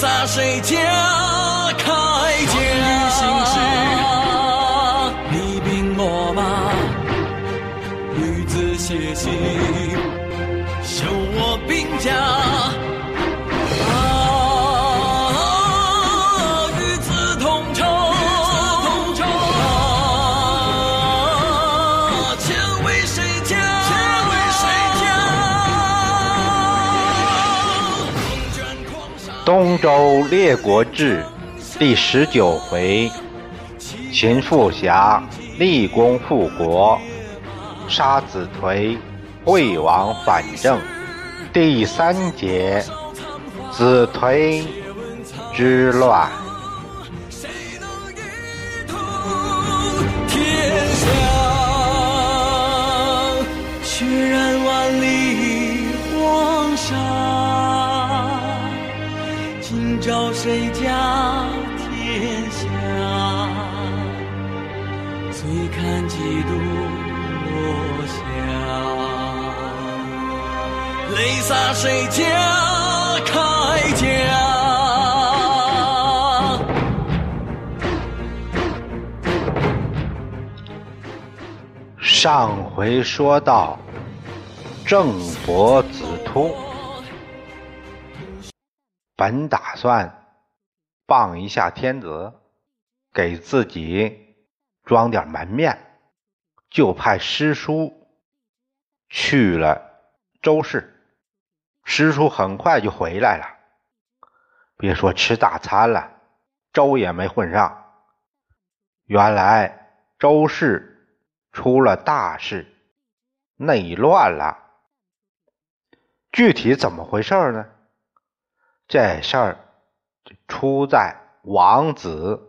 洒谁家铠甲？你兵我马，女子写信，修我兵甲。《周列国志》第十九回：秦富侠立功复国，杀子颓，惠王反正。第三节：子颓之乱。谁家天下？醉看几度落霞。泪洒谁家铠甲？上回说到，郑伯子突本打算。傍一下天子，给自己装点门面，就派师叔去了周氏。师叔很快就回来了，别说吃大餐了，粥也没混上。原来周氏出了大事，内乱了。具体怎么回事呢？这事儿。出在王子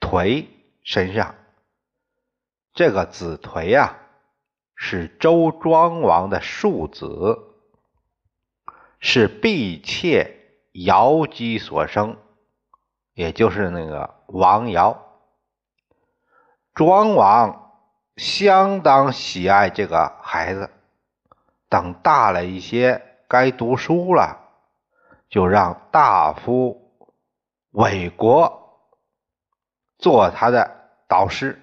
颓身上。这个子颓啊，是周庄王的庶子，是婢妾姚姬所生，也就是那个王瑶。庄王相当喜爱这个孩子，等大了一些，该读书了，就让大夫。韦国做他的导师，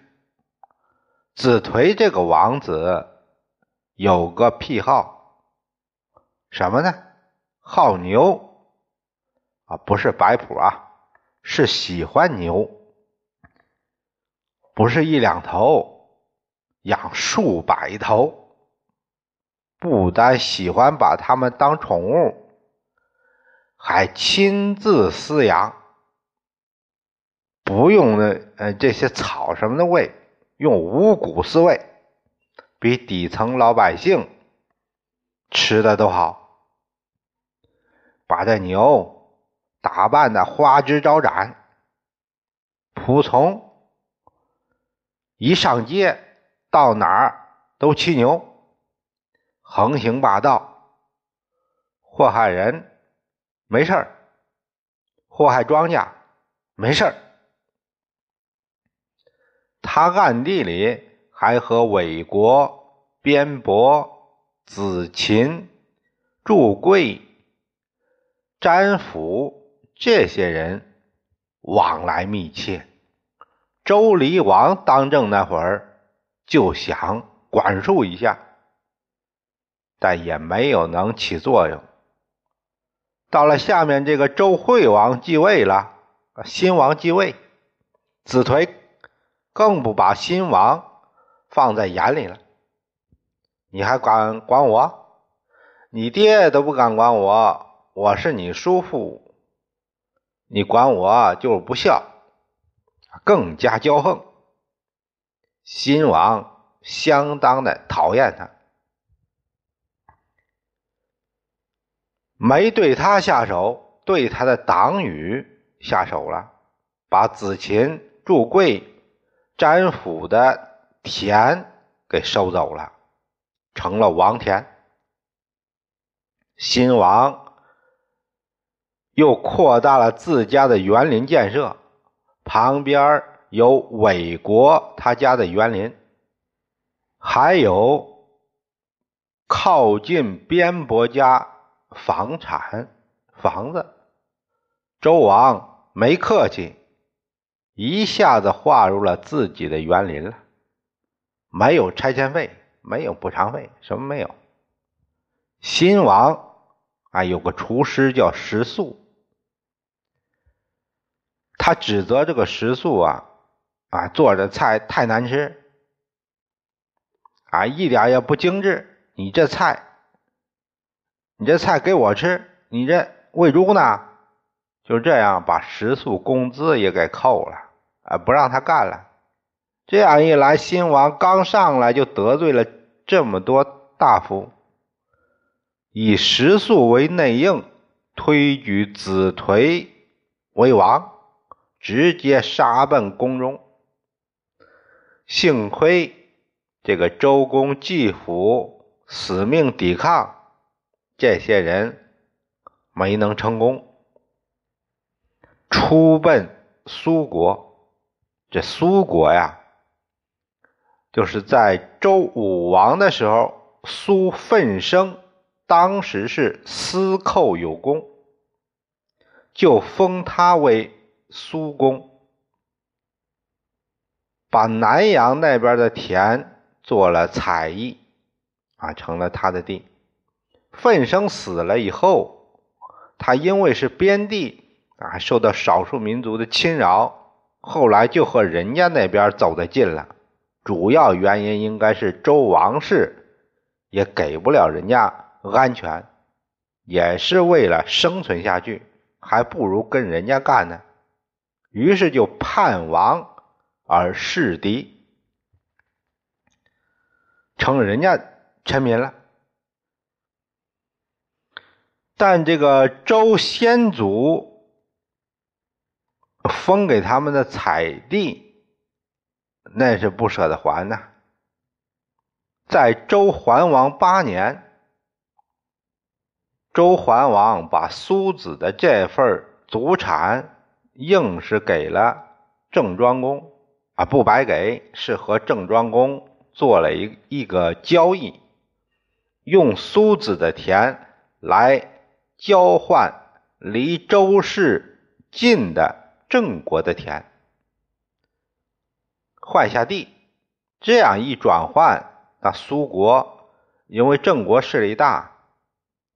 子颓这个王子有个癖好，什么呢？好牛啊，不是摆谱啊，是喜欢牛，不是一两头，养数百头，不单喜欢把它们当宠物，还亲自饲养。不用那呃这些草什么的喂，用五谷饲喂，比底层老百姓吃的都好。把这牛打扮的花枝招展，仆从一上街到哪儿都骑牛，横行霸道，祸害人没事儿，祸害庄稼没事儿。他暗地里还和韦国、边伯、子禽、祝贵、詹府这些人往来密切。周黎王当政那会儿就想管束一下，但也没有能起作用。到了下面这个周惠王继位了，新王继位，子颓。更不把新王放在眼里了，你还敢管我？你爹都不敢管我，我是你叔父，你管我就是不孝，更加骄横。新王相当的讨厌他，没对他下手，对他的党羽下手了，把子禽、祝贵。詹府的田给收走了，成了王田。新王又扩大了自家的园林建设，旁边有韦国他家的园林，还有靠近边伯家房产房子。周王没客气，一下子划入了自己的园林了，没有拆迁费，没有补偿费，什么没有。新王啊，有个厨师叫石素，他指责这个石素啊。啊，做的菜太难吃，啊，一点也不精致。你这菜，你这菜给我吃，你这喂猪呢？就这样把食宿工资也给扣了，啊，不让他干了。这样一来，新王刚上来就得罪了这么多大夫，以食宿为内应，推举子颓为王，直接杀奔宫中。幸亏这个周公季父死命抵抗，这些人没能成功，出奔苏国。这苏国呀，就是在周武王的时候，苏奋生当时是司寇有功，就封他为苏公。把南阳那边的田做了采邑，啊，成了他的地。奋生死了以后，他因为是边地啊，受到少数民族的侵扰，后来就和人家那边走得近了。主要原因应该是周王室也给不了人家安全，也是为了生存下去，还不如跟人家干呢。于是就叛王。而弑敌，成了人家臣民了。但这个周先祖封给他们的采地，那是不舍得还呐。在周桓王八年，周桓王把苏子的这份祖产，硬是给了郑庄公。啊，不白给，是和郑庄公做了一一个交易，用苏子的田来交换离周氏近的郑国的田，换下地。这样一转换，那苏国因为郑国势力大，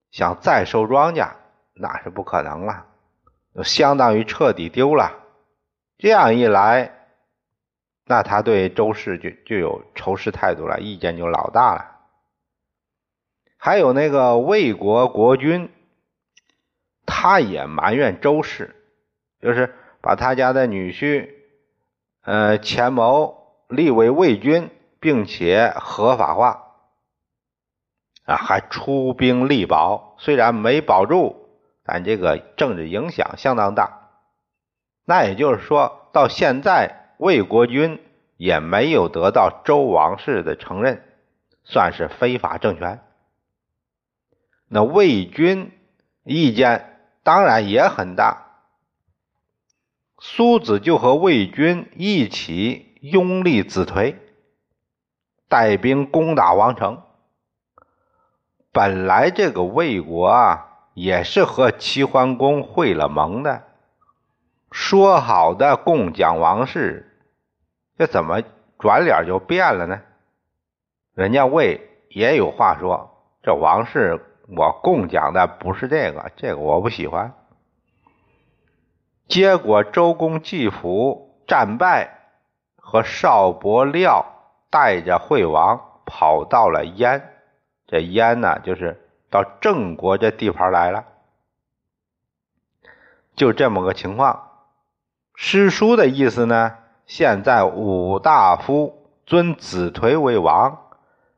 想再收庄稼那是不可能了，相当于彻底丢了。这样一来。那他对周氏就就有仇视态度了，意见就老大了。还有那个魏国国君，他也埋怨周氏，就是把他家的女婿，呃，钱谋立为魏君，并且合法化，啊，还出兵力保，虽然没保住，但这个政治影响相当大。那也就是说到现在。魏国君也没有得到周王室的承认，算是非法政权。那魏军意见当然也很大，苏子就和魏军一起拥立子颓，带兵攻打王城。本来这个魏国啊，也是和齐桓公会了盟的。说好的共讲王室，这怎么转脸就变了呢？人家魏也有话说，这王室我共讲的不是这个，这个我不喜欢。结果周公季父战败，和少伯廖带着惠王跑到了燕，这燕呢，就是到郑国这地盘来了，就这么个情况。诗书的意思呢？现在武大夫尊子颓为王，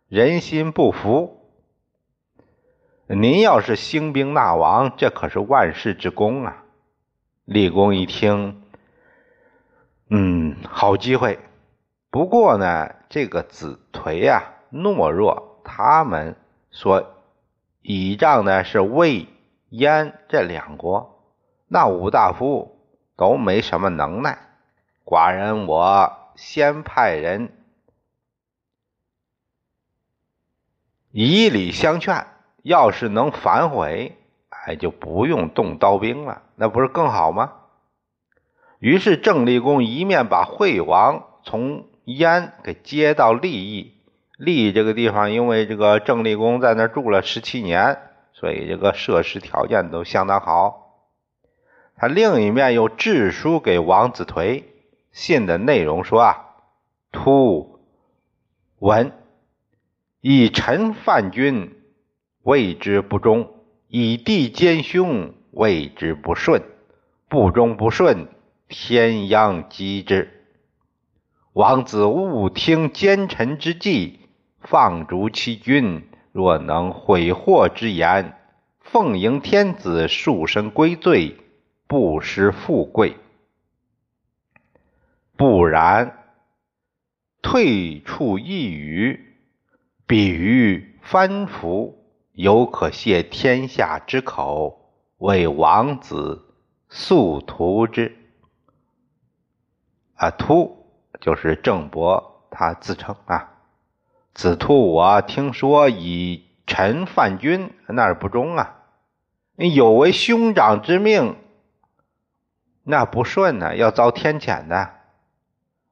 人心不服。您要是兴兵纳王，这可是万世之功啊！立功一听，嗯，好机会。不过呢，这个子颓啊，懦弱。他们说倚仗的是魏、燕这两国，那五大夫。都没什么能耐，寡人我先派人以礼相劝，要是能反悔，哎，就不用动刀兵了，那不是更好吗？于是郑立功一面把惠王从燕给接到利益，利益这个地方，因为这个郑立功在那住了十七年。所以这个设施条件都相当好。他另一面又致书给王子颓，信的内容说啊：“突闻以臣犯君，谓之不忠；以弟奸凶，谓之不顺。不忠不顺，天殃击之。王子勿听奸臣之计，放逐其君。”若能悔祸之言，奉迎天子，束身归罪，不失富贵；不然，退处一隅，比于藩服，犹可泄天下之口，为王子速图之。啊，突就是郑伯，他自称啊。子突，我听说以臣犯君，那是不忠啊！有违兄长之命，那不顺呢，要遭天谴的。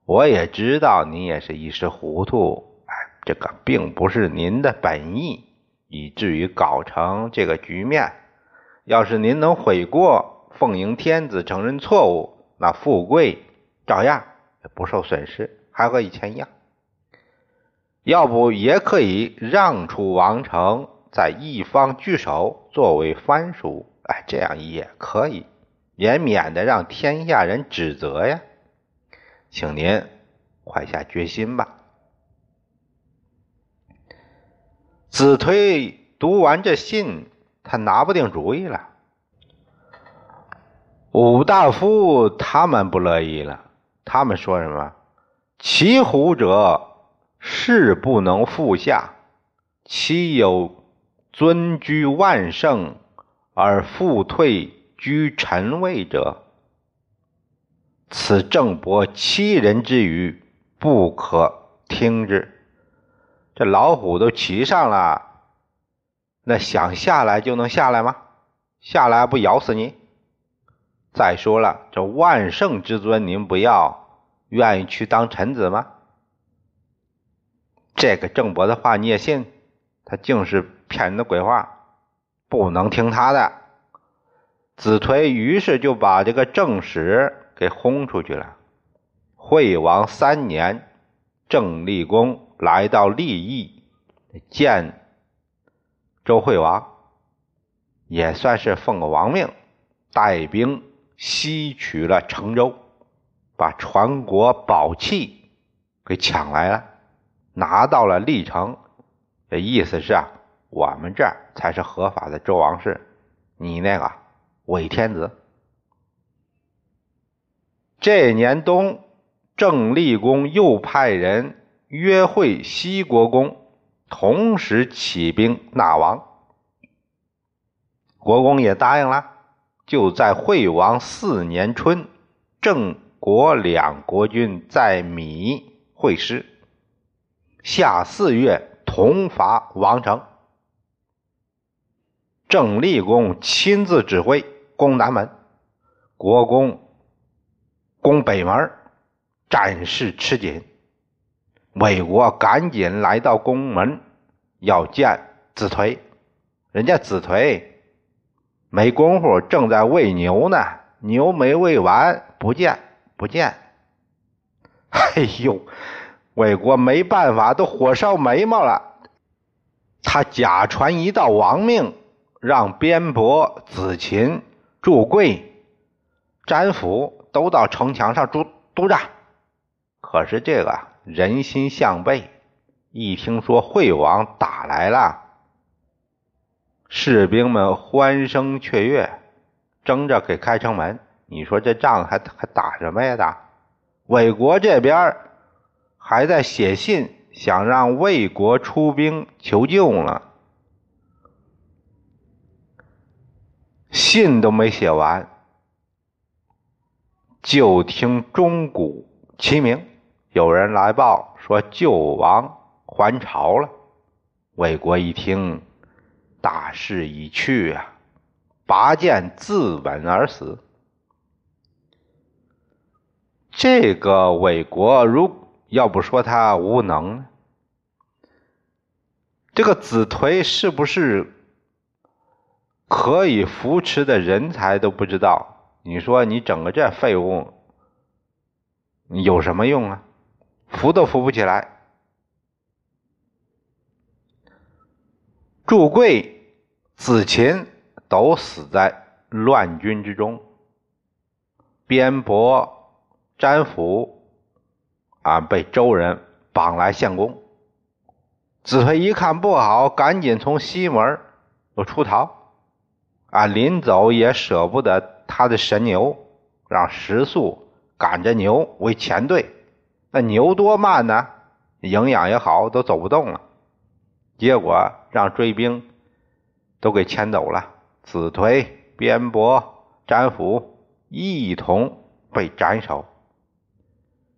我也知道你也是一时糊涂，哎，这个并不是您的本意，以至于搞成这个局面。要是您能悔过，奉迎天子，承认错误，那富贵照样不受损失，还和以前一样。要不也可以让出王城，在一方据守，作为藩属，哎，这样也可以，也免得让天下人指责呀。请您快下决心吧。子推读完这信，他拿不定主意了。武大夫他们不乐意了，他们说什么？骑虎者。势不能复下，岂有尊居万圣而复退居臣位者？此郑伯欺人之语，不可听之。这老虎都骑上了，那想下来就能下来吗？下来不咬死你？再说了，这万圣之尊您不要，愿意去当臣子吗？这个郑伯的话你也信？他竟是骗人的鬼话，不能听他的。子推于是就把这个正史给轰出去了。惠王三年，郑立公来到利益见周惠王，也算是奉个王命，带兵西取了成州，把传国宝器给抢来了。拿到了历城，这意思是啊，我们这才是合法的周王室，你那个伪天子。这年冬，郑立公又派人约会西国公，同时起兵纳王。国公也答应了，就在惠王四年春，郑国两国君在米会师。夏四月，同伐王城。郑立公亲自指挥攻南门，国公攻北门，战事吃紧。魏国赶紧来到宫门，要见子颓。人家子颓没工夫，正在喂牛呢，牛没喂完，不见，不见。哎呦！魏国没办法，都火烧眉毛了。他假传一道王命，让边伯、子禽、祝贵、詹府都到城墙上督督战。可是这个人心向背，一听说惠王打来了，士兵们欢声雀跃，争着给开城门。你说这仗还还打什么呀？打魏国这边。还在写信，想让魏国出兵求救呢。信都没写完，就听钟鼓齐鸣，有人来报说救王还朝了。魏国一听，大势已去啊，拔剑自刎而死。这个魏国，如要不说他无能呢？这个子颓是不是可以扶持的人才都不知道？你说你整个这废物有什么用啊？扶都扶不起来。祝贵、子禽都死在乱军之中，边伯、詹甫啊被周人绑来献公。子推一看不好，赶紧从西门又出逃，啊，临走也舍不得他的神牛，让石素赶着牛为前队。那牛多慢呢，营养也好，都走不动了。结果让追兵都给牵走了，子推、边伯、詹甫一同被斩首。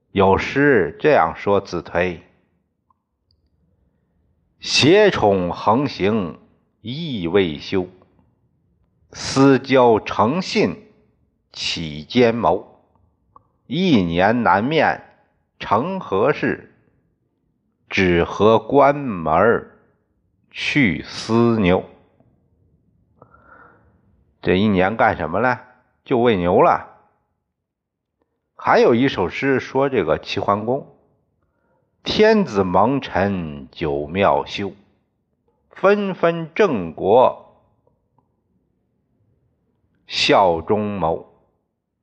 有诗这样说：子推。邪宠横行意未休，私交诚信起奸谋。一年难面成何事？只合关门去私牛。这一年干什么了？就喂牛了。还有一首诗说这个齐桓公。天子蒙尘九庙修，纷纷郑国效忠谋。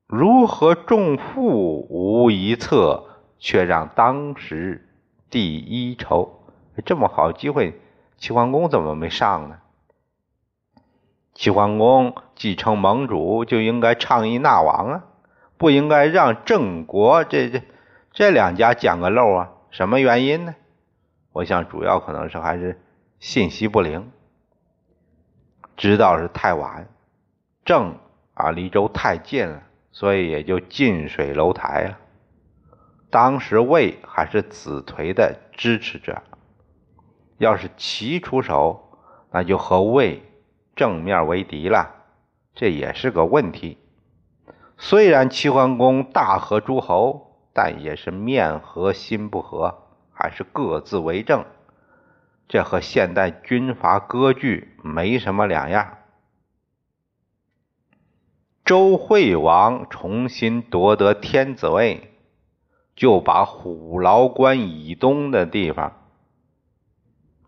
如何重负无一策，却让当时第一筹。这么好机会，齐桓公怎么没上呢？齐桓公继承盟主就应该倡议纳王啊，不应该让郑国这这这两家捡个漏啊。什么原因呢？我想主要可能是还是信息不灵，知道是太晚，郑啊离周太近了，所以也就近水楼台了。当时魏还是子颓的支持者，要是齐出手，那就和魏正面为敌了，这也是个问题。虽然齐桓公大和诸侯。但也是面和心不和，还是各自为政，这和现代军阀割据没什么两样。周惠王重新夺得天子位，就把虎牢关以东的地方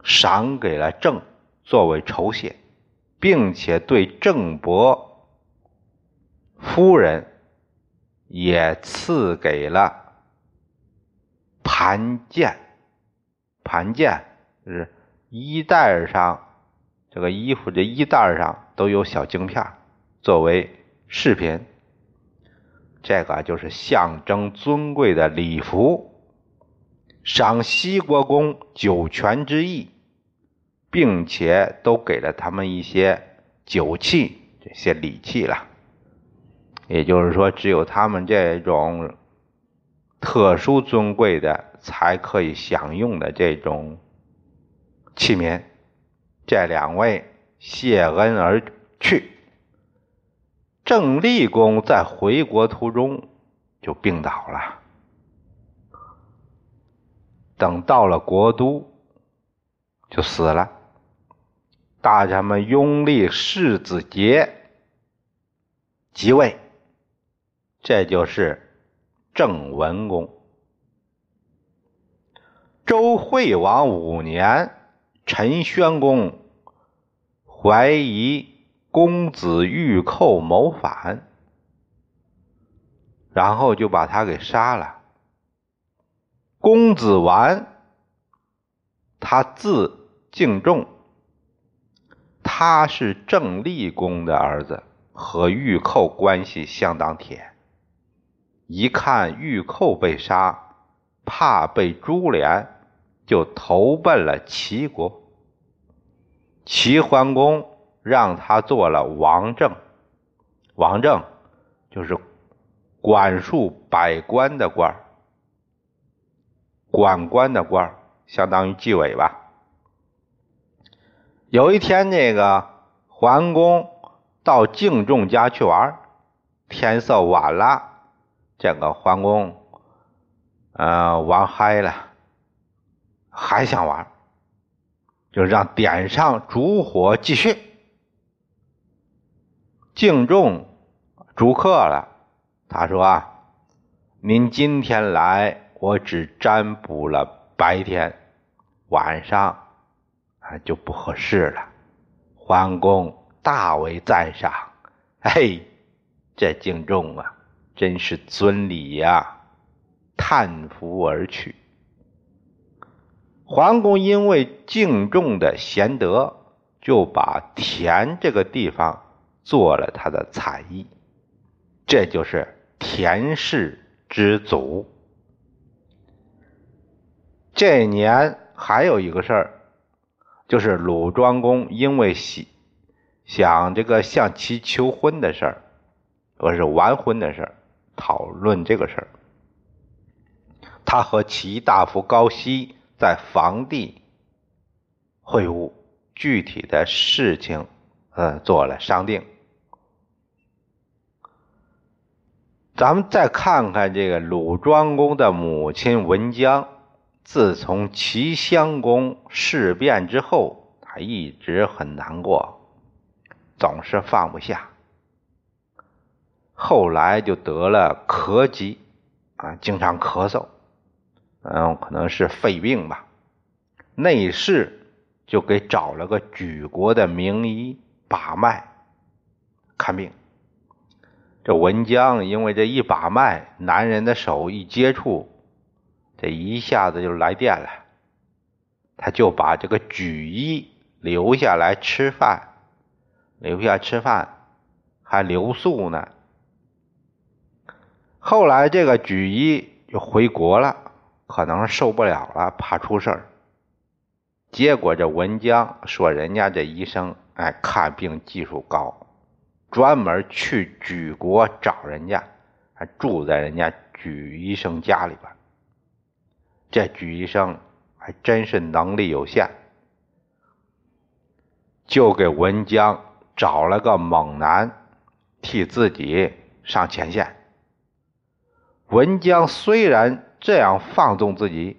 赏给了郑，作为酬谢，并且对郑伯夫人。也赐给了盘剑，盘剑是衣带上这个衣服这衣带上都有小镜片，作为饰品。这个就是象征尊贵的礼服。赏西国公九泉之意，并且都给了他们一些酒器，这些礼器了。也就是说，只有他们这种特殊尊贵的才可以享用的这种器皿。这两位谢恩而去。郑立公在回国途中就病倒了。等到了国都，就死了。大臣们拥立世子杰即位。这就是郑文公。周惠王五年，陈宣公怀疑公子玉寇谋反，然后就把他给杀了。公子完，他字敬仲，他是郑立公的儿子，和玉寇关系相当铁。一看玉寇被杀，怕被株连，就投奔了齐国。齐桓公让他做了王政，王政就是管束百官的官管官的官相当于纪委吧。有一天，这个桓公到敬仲家去玩，天色晚了，这个桓公，呃，玩嗨了，还想玩，就让点上烛火继续。敬重逐客了，他说啊，您今天来，我只占卜了白天，晚上。啊，就不合适了。桓公大为赞赏，嘿，这敬重啊，真是尊礼呀！叹服而去。桓公因为敬重的贤德，就把田这个地方做了他的采邑，这就是田氏之祖。这年还有一个事儿。就是鲁庄公因为想想这个向其求婚的事儿，或是完婚的事儿，讨论这个事儿，他和齐大夫高息在房地会晤，具体的事情呃做了商定。咱们再看看这个鲁庄公的母亲文姜。自从齐襄公事变之后，他一直很难过，总是放不下。后来就得了咳疾，啊，经常咳嗽，嗯，可能是肺病吧。内侍就给找了个举国的名医把脉看病。这文姜因为这一把脉，男人的手一接触。这一下子就来电了，他就把这个举医留下来吃饭，留下吃饭，还留宿呢。后来这个举医就回国了，可能受不了了，怕出事儿。结果这文江说人家这医生哎看病技术高，专门去举国找人家，还住在人家举医生家里边。这举医生还真是能力有限，就给文江找了个猛男替自己上前线。文江虽然这样放纵自己，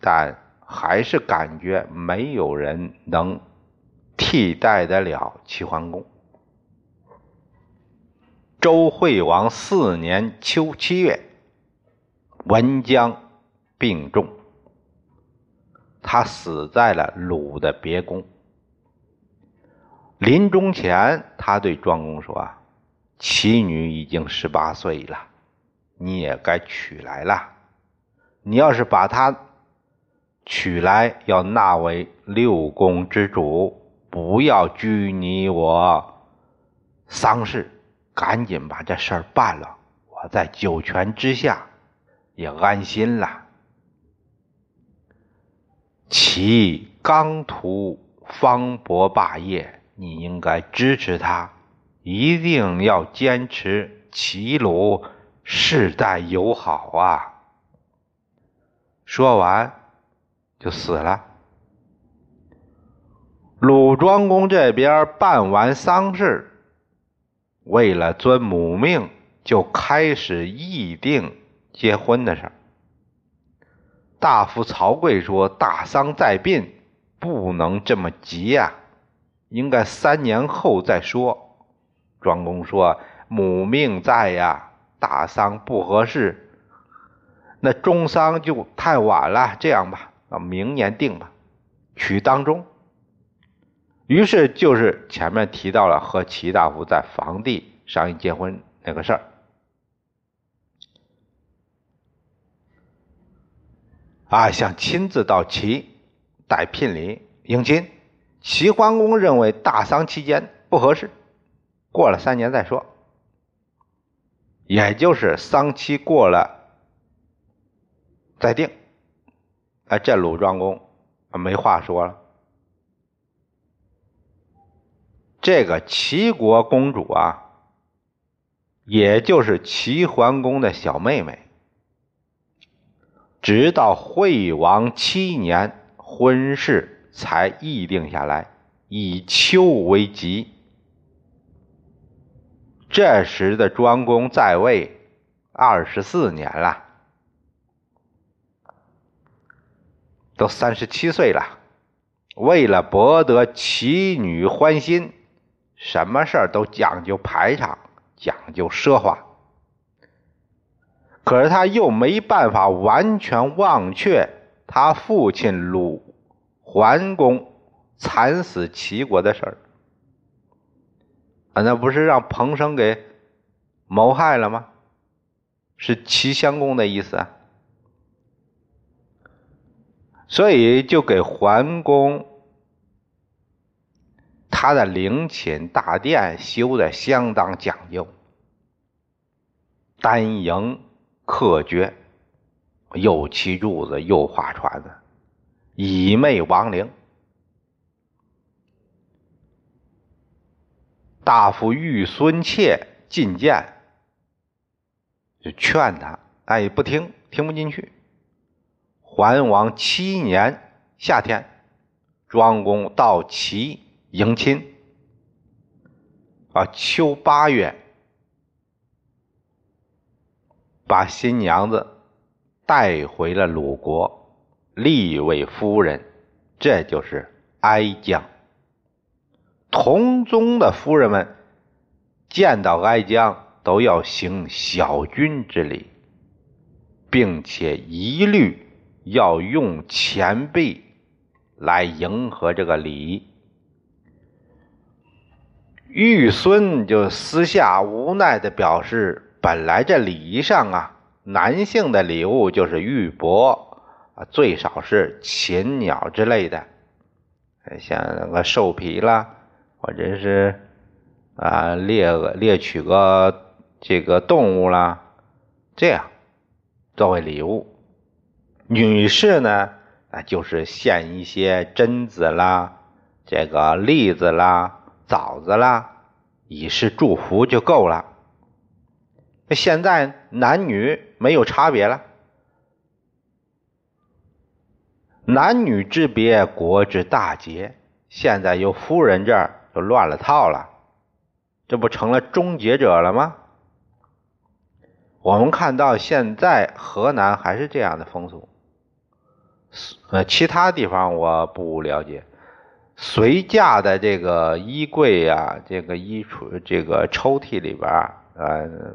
但还是感觉没有人能替代得了齐桓公。周惠王四年秋七月，文姜。病重，他死在了鲁的别宫。临终前，他对庄公说：“啊，齐女已经十八岁了，你也该娶来了。你要是把她娶来，要纳为六宫之主，不要拘泥我丧事，赶紧把这事儿办了，我在九泉之下也安心了。”其刚图方伯霸业，你应该支持他，一定要坚持齐鲁世代友好啊！说完就死了。鲁庄公这边办完丧事，为了尊母命，就开始议定结婚的事儿。大夫曹刿说：“大丧在殡，不能这么急呀，应该三年后再说。”庄公说：“母命在呀，大丧不合适，那中丧就太晚了。这样吧，明年定吧，取当中。”于是就是前面提到了和齐大夫在房地商议结婚那个事儿。啊，想亲自到齐带聘礼迎亲。齐桓公认为大丧期间不合适，过了三年再说。也就是丧期过了再定。哎，这鲁庄公没话说了。这个齐国公主啊，也就是齐桓公的小妹妹。直到惠王七年，婚事才议定下来，以秋为吉。这时的庄公在位二十四年了，都三十七岁了。为了博得齐女欢心，什么事儿都讲究排场，讲究奢华。可是他又没办法完全忘却他父亲鲁桓公惨死齐国的事儿啊，那不是让彭生给谋害了吗？是齐襄公的意思啊，所以就给桓公他的陵寝大殿修的相当讲究，丹营。刻绝，又砌柱子，又画船子，以媚亡灵。大夫玉孙妾进谏，就劝他，哎，不听，听不进去。桓王七年夏天，庄公到齐迎亲，啊，秋八月。把新娘子带回了鲁国，立为夫人，这就是哀姜。同宗的夫人们见到哀姜都要行小君之礼，并且一律要用钱币来迎合这个礼。玉孙就私下无奈的表示。本来这礼仪上啊，男性的礼物就是玉帛啊，最少是禽鸟之类的，像那个兽皮啦，或者是啊猎猎取个这个动物啦，这样作为礼物。女士呢啊，就是献一些榛子啦、这个栗子啦、枣子啦，以示祝福就够了。现在男女没有差别了，男女之别，国之大节。现在由夫人这儿就乱了套了，这不成了终结者了吗？我们看到现在河南还是这样的风俗，呃，其他地方我不了解。随嫁的这个衣柜啊，这个衣橱、这个抽屉里边呃。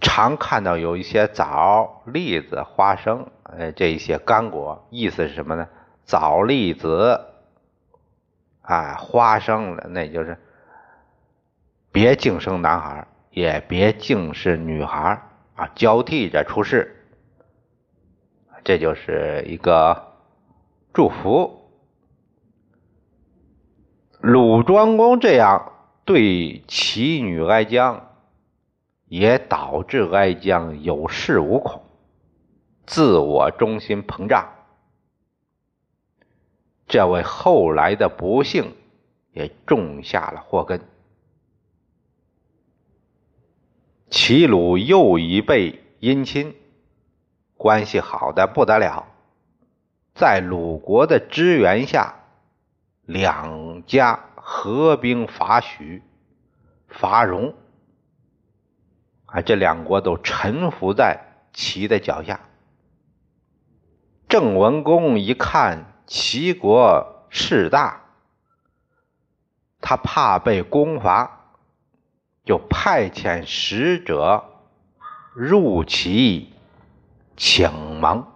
常看到有一些枣、栗子、花生，呃，这一些干果，意思是什么呢？枣、栗子，啊，花生那就是别净生男孩，也别净是女孩，啊，交替着出世，这就是一个祝福。鲁庄公这样对齐女哀姜。也导致哀姜有恃无恐，自我中心膨胀，这为后来的不幸也种下了祸根。齐鲁又一辈姻亲，关系好的不得了，在鲁国的支援下，两家合兵伐许、伐荣。啊，这两国都臣服在齐的脚下。郑文公一看齐国势大，他怕被攻伐，就派遣使者入齐请盟。